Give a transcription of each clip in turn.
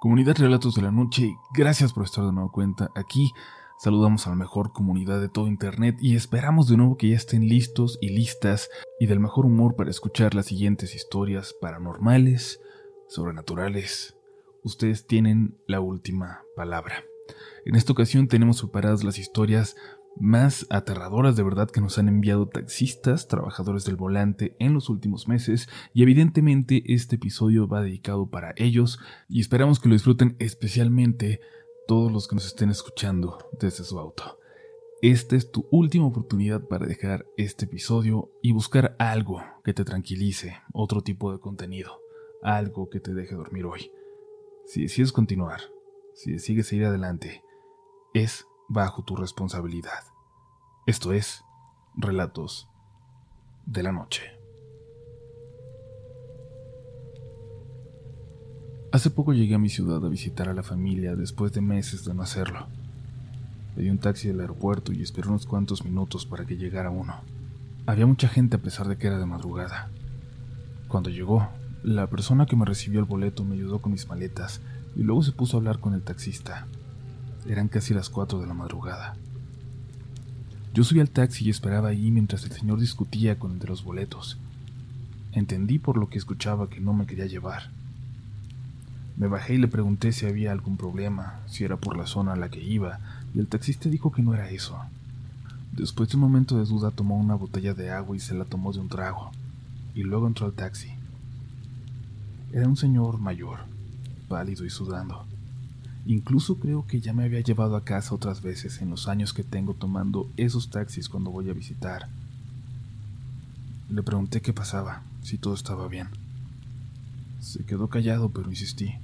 Comunidad Relatos de la Noche, gracias por estar de nuevo cuenta aquí. Saludamos a la mejor comunidad de todo Internet y esperamos de nuevo que ya estén listos y listas y del mejor humor para escuchar las siguientes historias paranormales, sobrenaturales. Ustedes tienen la última palabra. En esta ocasión tenemos preparadas las historias más aterradoras de verdad que nos han enviado taxistas, trabajadores del volante en los últimos meses y evidentemente este episodio va dedicado para ellos y esperamos que lo disfruten especialmente todos los que nos estén escuchando desde su auto. Esta es tu última oportunidad para dejar este episodio y buscar algo que te tranquilice, otro tipo de contenido, algo que te deje dormir hoy. Si decides continuar, si decides seguir adelante, es bajo tu responsabilidad. Esto es Relatos de la Noche. Hace poco llegué a mi ciudad a visitar a la familia después de meses de no hacerlo. Pedí un taxi del aeropuerto y esperé unos cuantos minutos para que llegara uno. Había mucha gente a pesar de que era de madrugada. Cuando llegó, la persona que me recibió el boleto me ayudó con mis maletas y luego se puso a hablar con el taxista. Eran casi las 4 de la madrugada. Yo subí al taxi y esperaba ahí mientras el señor discutía con el de los boletos. Entendí por lo que escuchaba que no me quería llevar. Me bajé y le pregunté si había algún problema, si era por la zona a la que iba, y el taxista dijo que no era eso. Después de un momento de duda tomó una botella de agua y se la tomó de un trago, y luego entró al taxi. Era un señor mayor, pálido y sudando. Incluso creo que ya me había llevado a casa otras veces en los años que tengo tomando esos taxis cuando voy a visitar. Le pregunté qué pasaba, si todo estaba bien. Se quedó callado, pero insistí.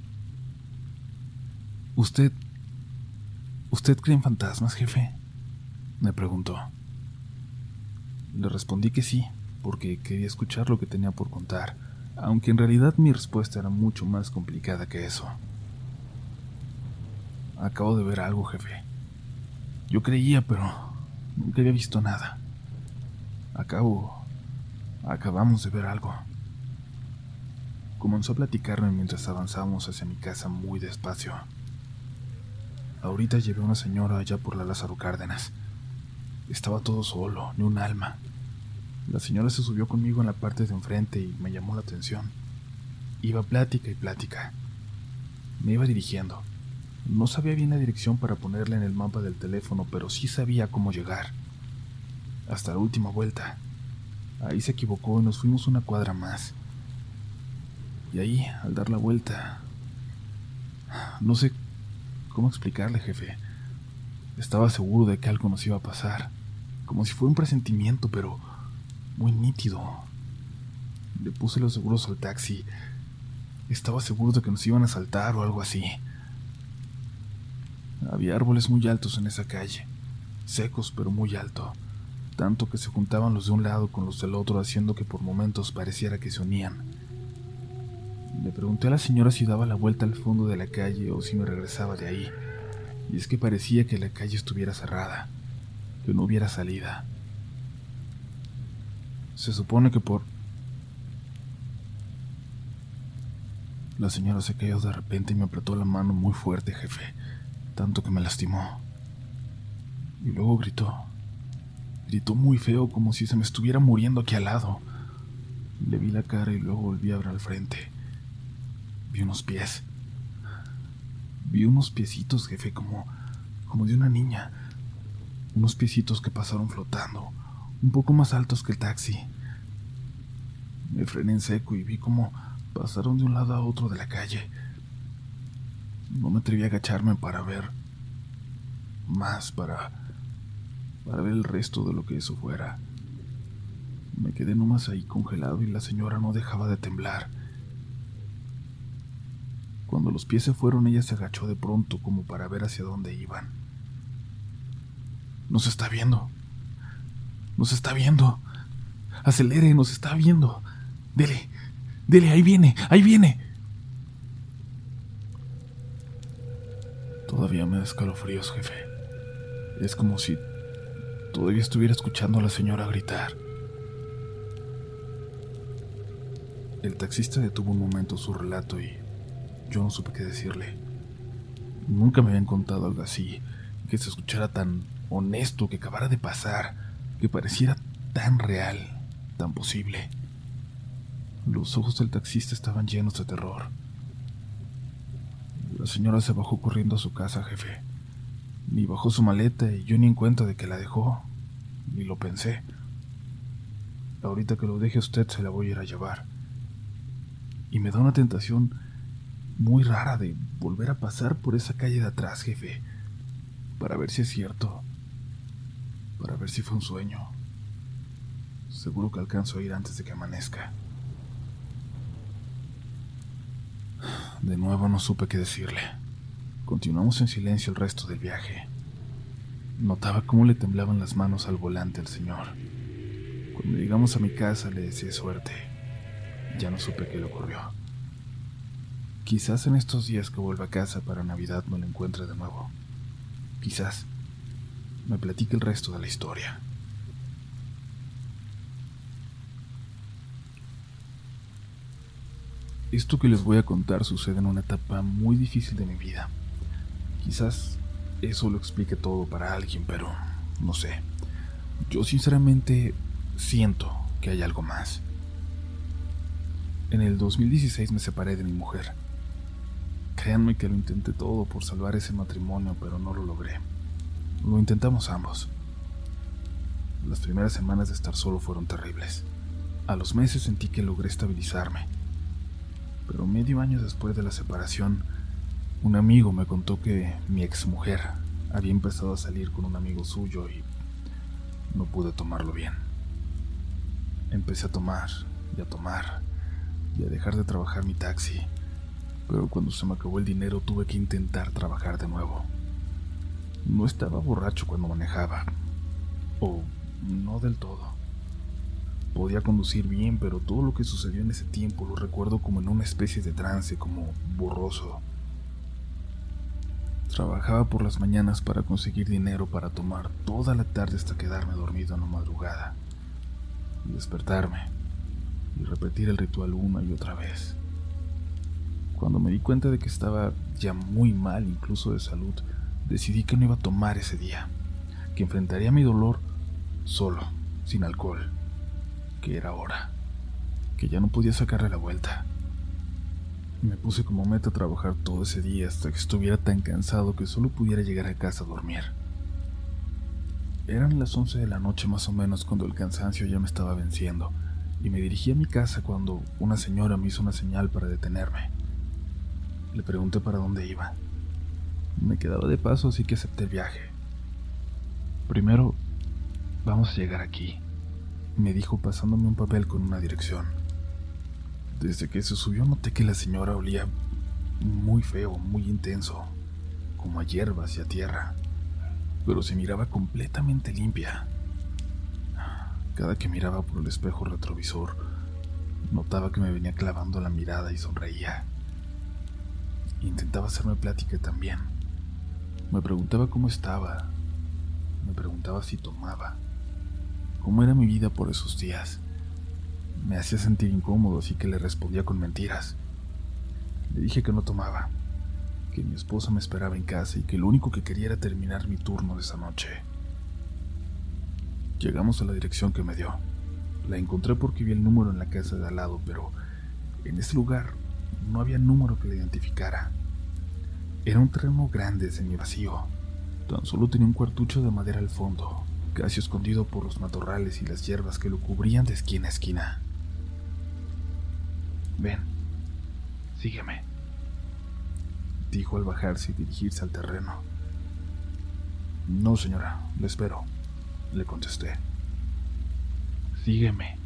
¿Usted... ¿Usted cree en fantasmas, jefe? Me preguntó. Le respondí que sí, porque quería escuchar lo que tenía por contar, aunque en realidad mi respuesta era mucho más complicada que eso. Acabo de ver algo, jefe. Yo creía, pero nunca había visto nada. Acabo... Acabamos de ver algo. Comenzó a platicarme mientras avanzábamos hacia mi casa muy despacio. Ahorita llevé a una señora allá por la Lázaro Cárdenas. Estaba todo solo, ni un alma. La señora se subió conmigo en la parte de enfrente y me llamó la atención. Iba plática y plática. Me iba dirigiendo. No sabía bien la dirección para ponerla en el mapa del teléfono, pero sí sabía cómo llegar. Hasta la última vuelta. Ahí se equivocó y nos fuimos una cuadra más. Y ahí, al dar la vuelta... No sé cómo explicarle, jefe. Estaba seguro de que algo nos iba a pasar. Como si fuera un presentimiento, pero muy nítido. Le puse los seguros al taxi. Estaba seguro de que nos iban a saltar o algo así. Había árboles muy altos en esa calle, secos pero muy alto, tanto que se juntaban los de un lado con los del otro haciendo que por momentos pareciera que se unían. Le pregunté a la señora si daba la vuelta al fondo de la calle o si me regresaba de ahí, y es que parecía que la calle estuviera cerrada, que no hubiera salida. Se supone que por... La señora se cayó de repente y me apretó la mano muy fuerte, jefe tanto que me lastimó. Y luego gritó. Gritó muy feo, como si se me estuviera muriendo aquí al lado. Le vi la cara y luego volví a ver al frente. Vi unos pies. Vi unos piecitos, jefe, como, como de una niña. Unos piecitos que pasaron flotando, un poco más altos que el taxi. Me frené en seco y vi cómo pasaron de un lado a otro de la calle. No me atreví a agacharme para ver más, para, para ver el resto de lo que eso fuera. Me quedé nomás ahí congelado y la señora no dejaba de temblar. Cuando los pies se fueron, ella se agachó de pronto como para ver hacia dónde iban. Nos está viendo. Nos está viendo. Acelere, nos está viendo. Dele, dele, ahí viene, ahí viene. Todavía me da escalofríos, jefe. Es como si todavía estuviera escuchando a la señora gritar. El taxista detuvo un momento su relato y yo no supe qué decirle. Nunca me habían contado algo así, que se escuchara tan honesto, que acabara de pasar, que pareciera tan real, tan posible. Los ojos del taxista estaban llenos de terror. La señora se bajó corriendo a su casa, jefe. Ni bajó su maleta y yo ni en cuenta de que la dejó. Ni lo pensé. Ahorita que lo deje usted se la voy a ir a llevar. Y me da una tentación muy rara de volver a pasar por esa calle de atrás, jefe. Para ver si es cierto. Para ver si fue un sueño. Seguro que alcanzo a ir antes de que amanezca. De nuevo no supe qué decirle. Continuamos en silencio el resto del viaje. Notaba cómo le temblaban las manos al volante al señor. Cuando llegamos a mi casa le deseé suerte. Ya no supe qué le ocurrió. Quizás en estos días que vuelva a casa para Navidad me lo encuentre de nuevo. Quizás me platique el resto de la historia. Esto que les voy a contar sucede en una etapa muy difícil de mi vida. Quizás eso lo explique todo para alguien, pero no sé. Yo sinceramente siento que hay algo más. En el 2016 me separé de mi mujer. Créanme que lo intenté todo por salvar ese matrimonio, pero no lo logré. Lo intentamos ambos. Las primeras semanas de estar solo fueron terribles. A los meses sentí que logré estabilizarme pero medio año después de la separación, un amigo me contó que mi exmujer había empezado a salir con un amigo suyo y no pude tomarlo bien. Empecé a tomar y a tomar y a dejar de trabajar mi taxi, pero cuando se me acabó el dinero tuve que intentar trabajar de nuevo. No estaba borracho cuando manejaba, o no del todo. Podía conducir bien, pero todo lo que sucedió en ese tiempo lo recuerdo como en una especie de trance, como borroso. Trabajaba por las mañanas para conseguir dinero para tomar toda la tarde hasta quedarme dormido en la madrugada. Y despertarme y repetir el ritual una y otra vez. Cuando me di cuenta de que estaba ya muy mal, incluso de salud, decidí que no iba a tomar ese día, que enfrentaría mi dolor solo, sin alcohol que era hora, que ya no podía sacarle la vuelta. Me puse como meta a trabajar todo ese día hasta que estuviera tan cansado que solo pudiera llegar a casa a dormir. Eran las 11 de la noche más o menos cuando el cansancio ya me estaba venciendo y me dirigí a mi casa cuando una señora me hizo una señal para detenerme. Le pregunté para dónde iba. Me quedaba de paso así que acepté el viaje. Primero, vamos a llegar aquí me dijo pasándome un papel con una dirección. Desde que se subió noté que la señora olía muy feo, muy intenso, como a hierbas y tierra, pero se miraba completamente limpia. Cada que miraba por el espejo retrovisor, notaba que me venía clavando la mirada y sonreía. Intentaba hacerme plática también. Me preguntaba cómo estaba. Me preguntaba si tomaba cómo era mi vida por esos días. Me hacía sentir incómodo, así que le respondía con mentiras. Le dije que no tomaba, que mi esposa me esperaba en casa y que lo único que quería era terminar mi turno de esa noche. Llegamos a la dirección que me dio. La encontré porque vi el número en la casa de al lado, pero en ese lugar no había número que la identificara. Era un terreno grande, vacío. Tan solo tenía un cuartucho de madera al fondo, casi escondido por los matorrales y las hierbas que lo cubrían de esquina a esquina. Ven, sígueme, dijo al bajarse y dirigirse al terreno. No, señora, le espero, le contesté. Sígueme.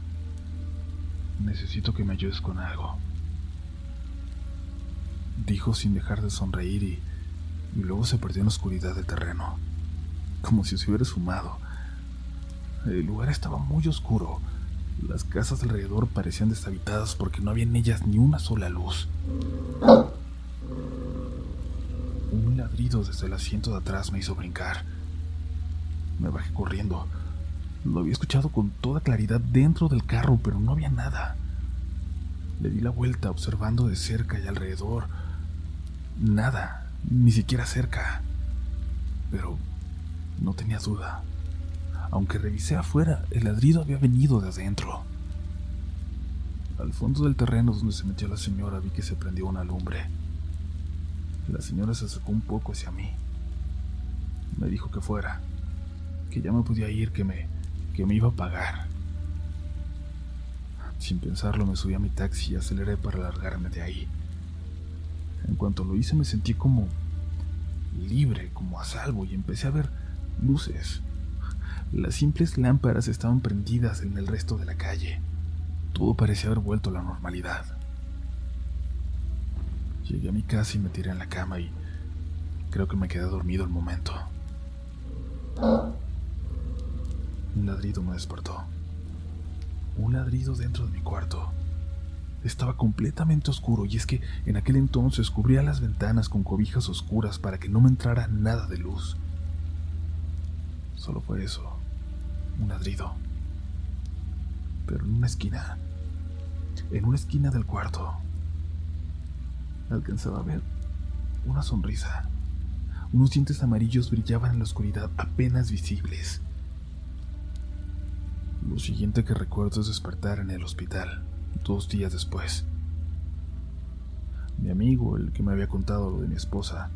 Necesito que me ayudes con algo. Dijo sin dejar de sonreír y, y luego se perdió en la oscuridad del terreno, como si se hubiera sumado el lugar estaba muy oscuro. Las casas alrededor parecían deshabitadas porque no había en ellas ni una sola luz. Un ladrido desde el asiento de atrás me hizo brincar. Me bajé corriendo. Lo había escuchado con toda claridad dentro del carro, pero no había nada. Le di la vuelta observando de cerca y alrededor, Nada, ni siquiera cerca. Pero no tenía duda. Aunque revisé afuera, el ladrido había venido de adentro. Al fondo del terreno donde se metió la señora vi que se prendió una lumbre. La señora se acercó un poco hacia mí. Me dijo que fuera, que ya me podía ir, que me, que me iba a pagar. Sin pensarlo me subí a mi taxi y aceleré para largarme de ahí. En cuanto lo hice me sentí como libre, como a salvo y empecé a ver luces. Las simples lámparas estaban prendidas en el resto de la calle. Todo parecía haber vuelto a la normalidad. Llegué a mi casa y me tiré en la cama y creo que me quedé dormido el momento. Un ladrido me despertó. Un ladrido dentro de mi cuarto. Estaba completamente oscuro y es que en aquel entonces cubría las ventanas con cobijas oscuras para que no me entrara nada de luz. Solo fue eso, un ladrido. Pero en una esquina, en una esquina del cuarto, alcanzaba a ver una sonrisa. Unos dientes amarillos brillaban en la oscuridad apenas visibles. Lo siguiente que recuerdo es despertar en el hospital, dos días después. Mi amigo, el que me había contado lo de mi esposa,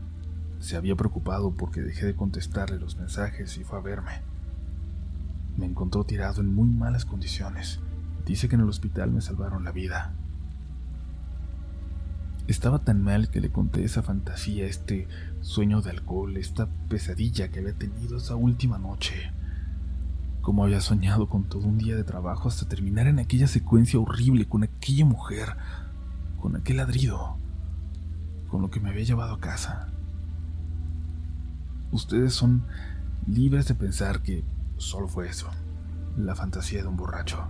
se había preocupado porque dejé de contestarle los mensajes y fue a verme. Me encontró tirado en muy malas condiciones. Dice que en el hospital me salvaron la vida. Estaba tan mal que le conté esa fantasía, este sueño de alcohol, esta pesadilla que había tenido esa última noche como había soñado con todo un día de trabajo hasta terminar en aquella secuencia horrible con aquella mujer, con aquel ladrido, con lo que me había llevado a casa. Ustedes son libres de pensar que solo fue eso, la fantasía de un borracho.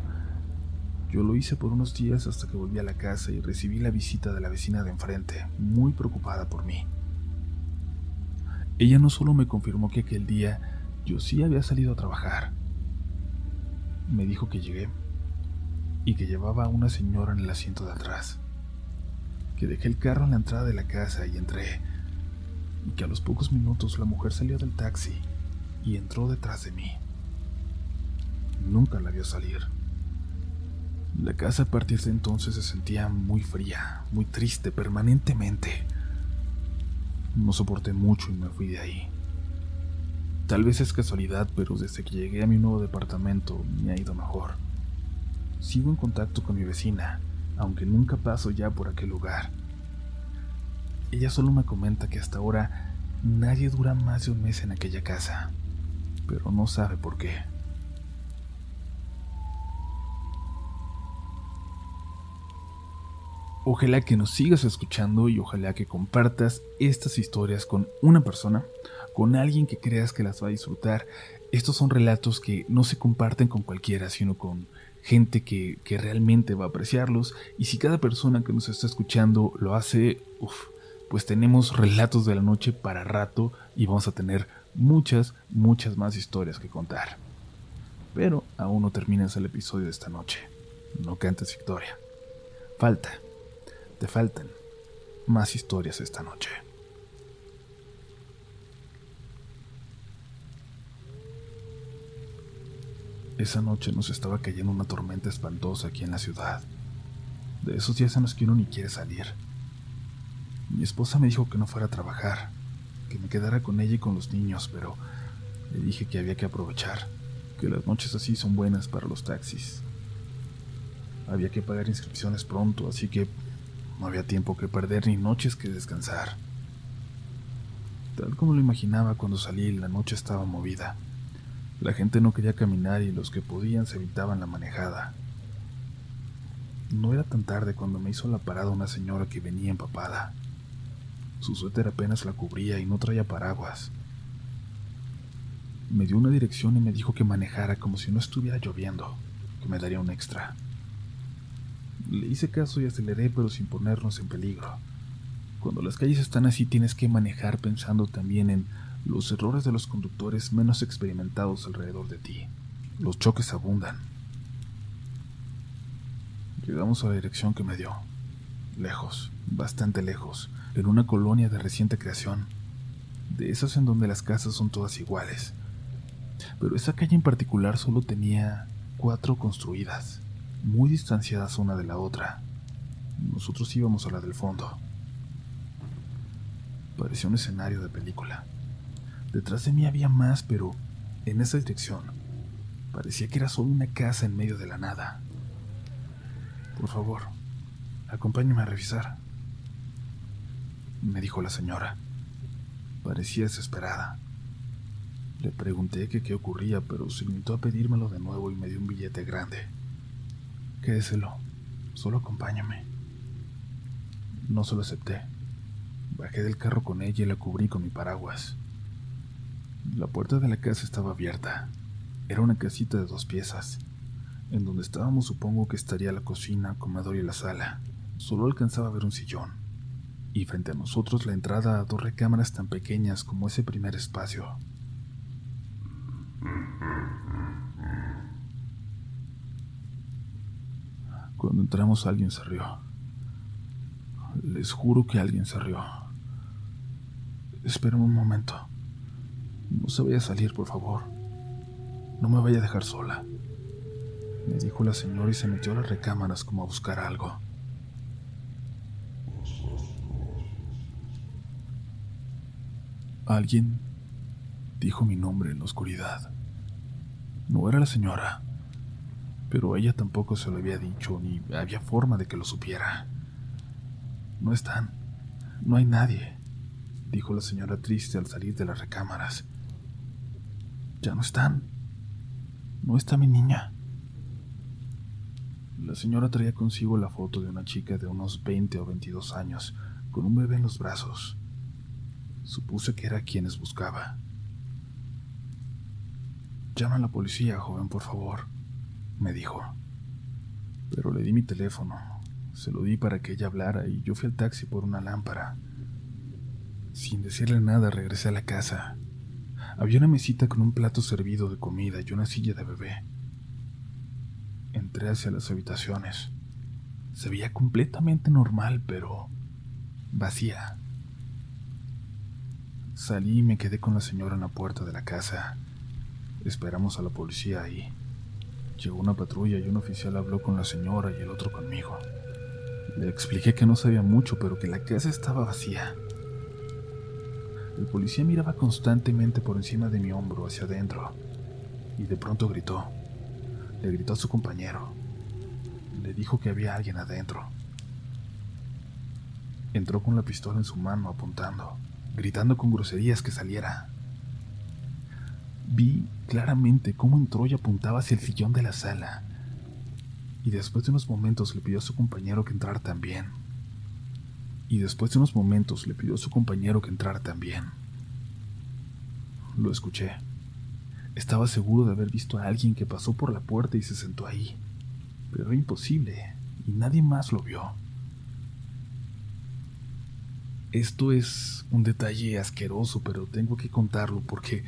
Yo lo hice por unos días hasta que volví a la casa y recibí la visita de la vecina de enfrente, muy preocupada por mí. Ella no solo me confirmó que aquel día yo sí había salido a trabajar, me dijo que llegué y que llevaba a una señora en el asiento de atrás, que dejé el carro en la entrada de la casa y entré, y que a los pocos minutos la mujer salió del taxi y entró detrás de mí. Nunca la vio salir. La casa a partir de entonces se sentía muy fría, muy triste, permanentemente. No soporté mucho y me fui de ahí. Tal vez es casualidad, pero desde que llegué a mi nuevo departamento me ha ido mejor. Sigo en contacto con mi vecina, aunque nunca paso ya por aquel lugar. Ella solo me comenta que hasta ahora nadie dura más de un mes en aquella casa, pero no sabe por qué. Ojalá que nos sigas escuchando y ojalá que compartas estas historias con una persona con alguien que creas que las va a disfrutar. Estos son relatos que no se comparten con cualquiera, sino con gente que, realmente va a apreciarlos. Y si cada persona que nos está escuchando lo hace, pues tenemos relatos de la noche para rato y vamos a tener muchas, muchas más historias que contar. Pero aún no terminas el episodio de esta noche. No cantes victoria. Falta, te más historias esta noche. Esa noche nos estaba cayendo una tormenta espantosa aquí en la ciudad. De esos días en los que uno ni quiere salir. Mi esposa me dijo que no fuera a trabajar, que me quedara con ella y con los niños, pero le dije que había que aprovechar, que las noches así son buenas para los taxis. Había que pagar inscripciones pronto, así que no había tiempo que perder ni noches que descansar. Tal como lo imaginaba cuando salí, la noche estaba movida. La gente no quería caminar y los que podían se evitaban la manejada. No era tan tarde cuando me hizo la parada una señora que venía empapada. Su suéter apenas la cubría y no traía paraguas. Me dio una dirección y me dijo que manejara como si no estuviera lloviendo, que me daría un extra. Le hice caso y aceleré pero sin ponernos en peligro. Cuando las calles están así tienes que manejar pensando también en los errores de los conductores menos experimentados alrededor de ti. Los choques abundan. Llegamos a la dirección que me dio. lejos, bastante lejos, en una colonia de reciente creación, de esas en donde las casas son todas iguales. Pero esa calle en particular solo tenía cuatro construidas, muy distanciadas una de la otra. Nosotros íbamos a la del fondo. Parecía un escenario de película. Detrás de mí había más, pero en esa dirección parecía que era solo una casa en medio de la nada. Por favor, acompáñeme a revisar, me dijo la señora. Parecía desesperada. Le pregunté qué ocurría, pero se limitó a pedírmelo de nuevo y me dio un billete grande. Quédeselo, solo acompáñame. No se lo acepté. Bajé del carro con ella y la cubrí con mi paraguas. La puerta de la casa estaba abierta. Era una casita de dos piezas. En donde estábamos supongo que estaría la cocina, comedor y la sala. Solo alcanzaba a ver un sillón. Y frente a nosotros la entrada a dos recámaras tan pequeñas como ese primer espacio. Cuando entramos alguien se rió. Les juro que alguien se rió. Esperen un momento. No se vaya a salir, por favor. No me vaya a dejar sola. Me dijo la señora y se metió a las recámaras como a buscar algo. Alguien dijo mi nombre en la oscuridad. No era la señora, pero ella tampoco se lo había dicho ni había forma de que lo supiera. No están, no hay nadie, dijo la señora triste al salir de las recámaras. Ya no están. No está mi niña. La señora traía consigo la foto de una chica de unos 20 o 22 años, con un bebé en los brazos. Supuse que era quienes buscaba. Llama a la policía, joven, por favor, me dijo. Pero le di mi teléfono. Se lo di para que ella hablara y yo fui al taxi por una lámpara. Sin decirle nada, regresé a la casa. Había una mesita con un plato servido de comida y una silla de bebé. Entré hacia las habitaciones. Se veía completamente normal, pero vacía. Salí y me quedé con la señora en la puerta de la casa. Esperamos a la policía ahí. Llegó una patrulla y un oficial habló con la señora y el otro conmigo. Le expliqué que no sabía mucho, pero que la casa estaba vacía. El policía miraba constantemente por encima de mi hombro hacia adentro y de pronto gritó. Le gritó a su compañero. Le dijo que había alguien adentro. Entró con la pistola en su mano apuntando gritando con groserías que saliera. Vi claramente cómo entró y apuntaba hacia el sillón de la sala, y después de unos momentos le pidió a su compañero que entrara también. Y después de unos momentos le pidió a su compañero que entrara también. Lo escuché. Estaba seguro de haber visto a alguien que pasó por la puerta y se sentó ahí, pero era imposible, y nadie más lo vio. Esto es un detalle asqueroso, pero tengo que contarlo porque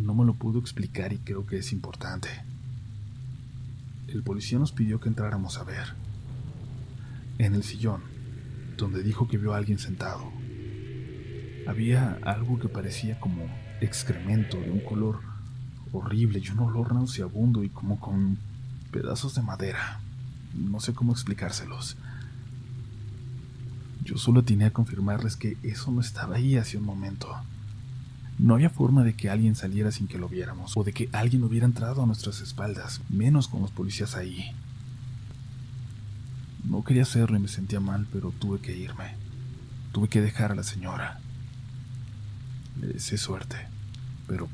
no me lo puedo explicar y creo que es importante. El policía nos pidió que entráramos a ver. En el sillón, donde dijo que vio a alguien sentado, había algo que parecía como excremento de un color horrible y un olor nauseabundo y como con pedazos de madera. No sé cómo explicárselos. Yo solo tenía a confirmarles que eso no estaba ahí hace un momento. No había forma de que alguien saliera sin que lo viéramos, o de que alguien hubiera entrado a nuestras espaldas, menos con los policías ahí. No quería hacerlo y me sentía mal, pero tuve que irme. Tuve que dejar a la señora. Le deseé suerte, pero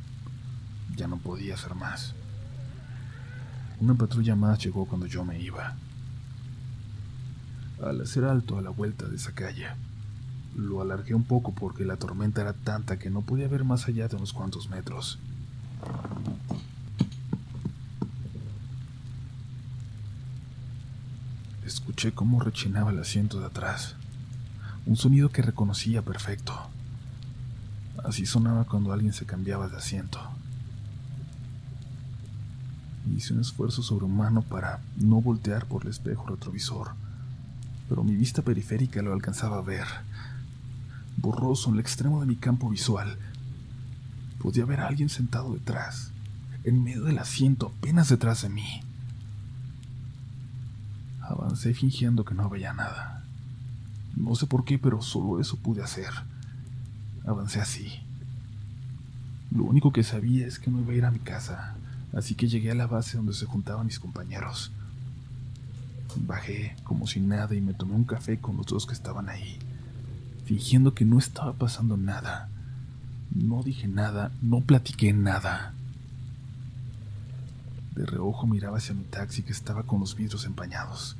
ya no podía hacer más. Una patrulla más llegó cuando yo me iba al hacer alto a la vuelta de esa calle. Lo alargué un poco porque la tormenta era tanta que no podía ver más allá de unos cuantos metros. Escuché cómo rechinaba el asiento de atrás, un sonido que reconocía perfecto. Así sonaba cuando alguien se cambiaba de asiento. Hice un esfuerzo sobrehumano para no voltear por el espejo retrovisor pero mi vista periférica lo alcanzaba a ver. Borroso en el extremo de mi campo visual, podía ver a alguien sentado detrás, en medio del asiento, apenas detrás de mí. Avancé fingiendo que no veía nada. No sé por qué, pero solo eso pude hacer. Avancé así. Lo único que sabía es que no iba a ir a mi casa, así que llegué a la base donde se juntaban mis compañeros. Bajé como si nada y me tomé un café con los dos que estaban ahí, fingiendo que no estaba pasando nada. No dije nada, no platiqué nada. De reojo miraba hacia mi taxi que estaba con los vidrios empañados.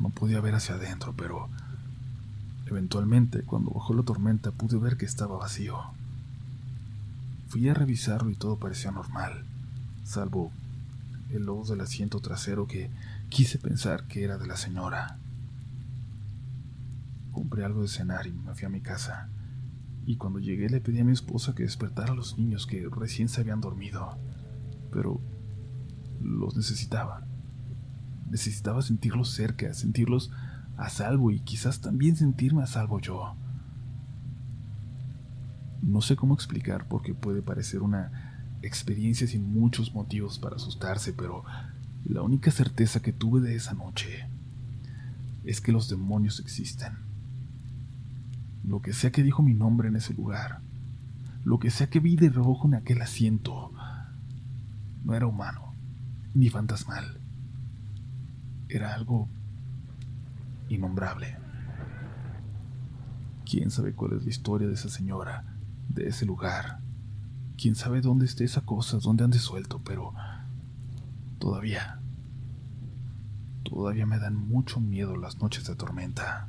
No podía ver hacia adentro, pero eventualmente, cuando bajó la tormenta, pude ver que estaba vacío. Fui a revisarlo y todo parecía normal, salvo el lodo del asiento trasero que quise pensar que era de la señora. Compré algo de cenar y me fui a mi casa. Y cuando llegué le pedí a mi esposa que despertara a los niños que recién se habían dormido. Pero los necesitaba. Necesitaba sentirlos cerca, sentirlos a salvo y quizás también sentirme a salvo yo. No sé cómo explicar porque puede parecer una experiencia sin muchos motivos para asustarse, pero la única certeza que tuve de esa noche es que los demonios existen. Lo que sea que dijo mi nombre en ese lugar, lo que sea que vi de reojo en aquel asiento, no era humano, ni fantasmal era algo innombrable. ¿Quién sabe cuál es la historia de esa señora, de ese lugar? ¿Quién sabe dónde esté esa cosa, dónde ande suelto? Pero todavía, todavía me dan mucho miedo las noches de tormenta.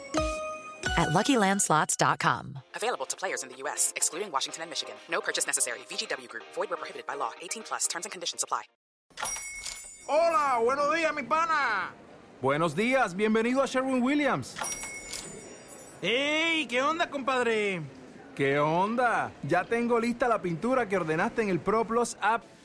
at LuckyLandSlots.com. Available to players in the U.S., excluding Washington and Michigan. No purchase necessary. VGW Group. Void where prohibited by law. 18 plus. Terms and conditions apply. Hola, buenos días, mi pana. Buenos días, bienvenido a Sherwin Williams. ¡Ey! ¿Qué onda, compadre? ¿Qué onda? Ya tengo lista la pintura que ordenaste en el ProPlus app.